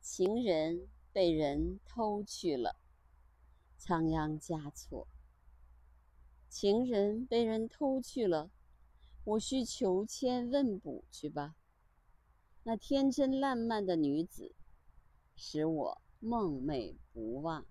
情人被人偷去了，仓央嘉措。情人被人偷去了，我需求签问卜去吧。那天真烂漫的女子，使我梦寐不忘。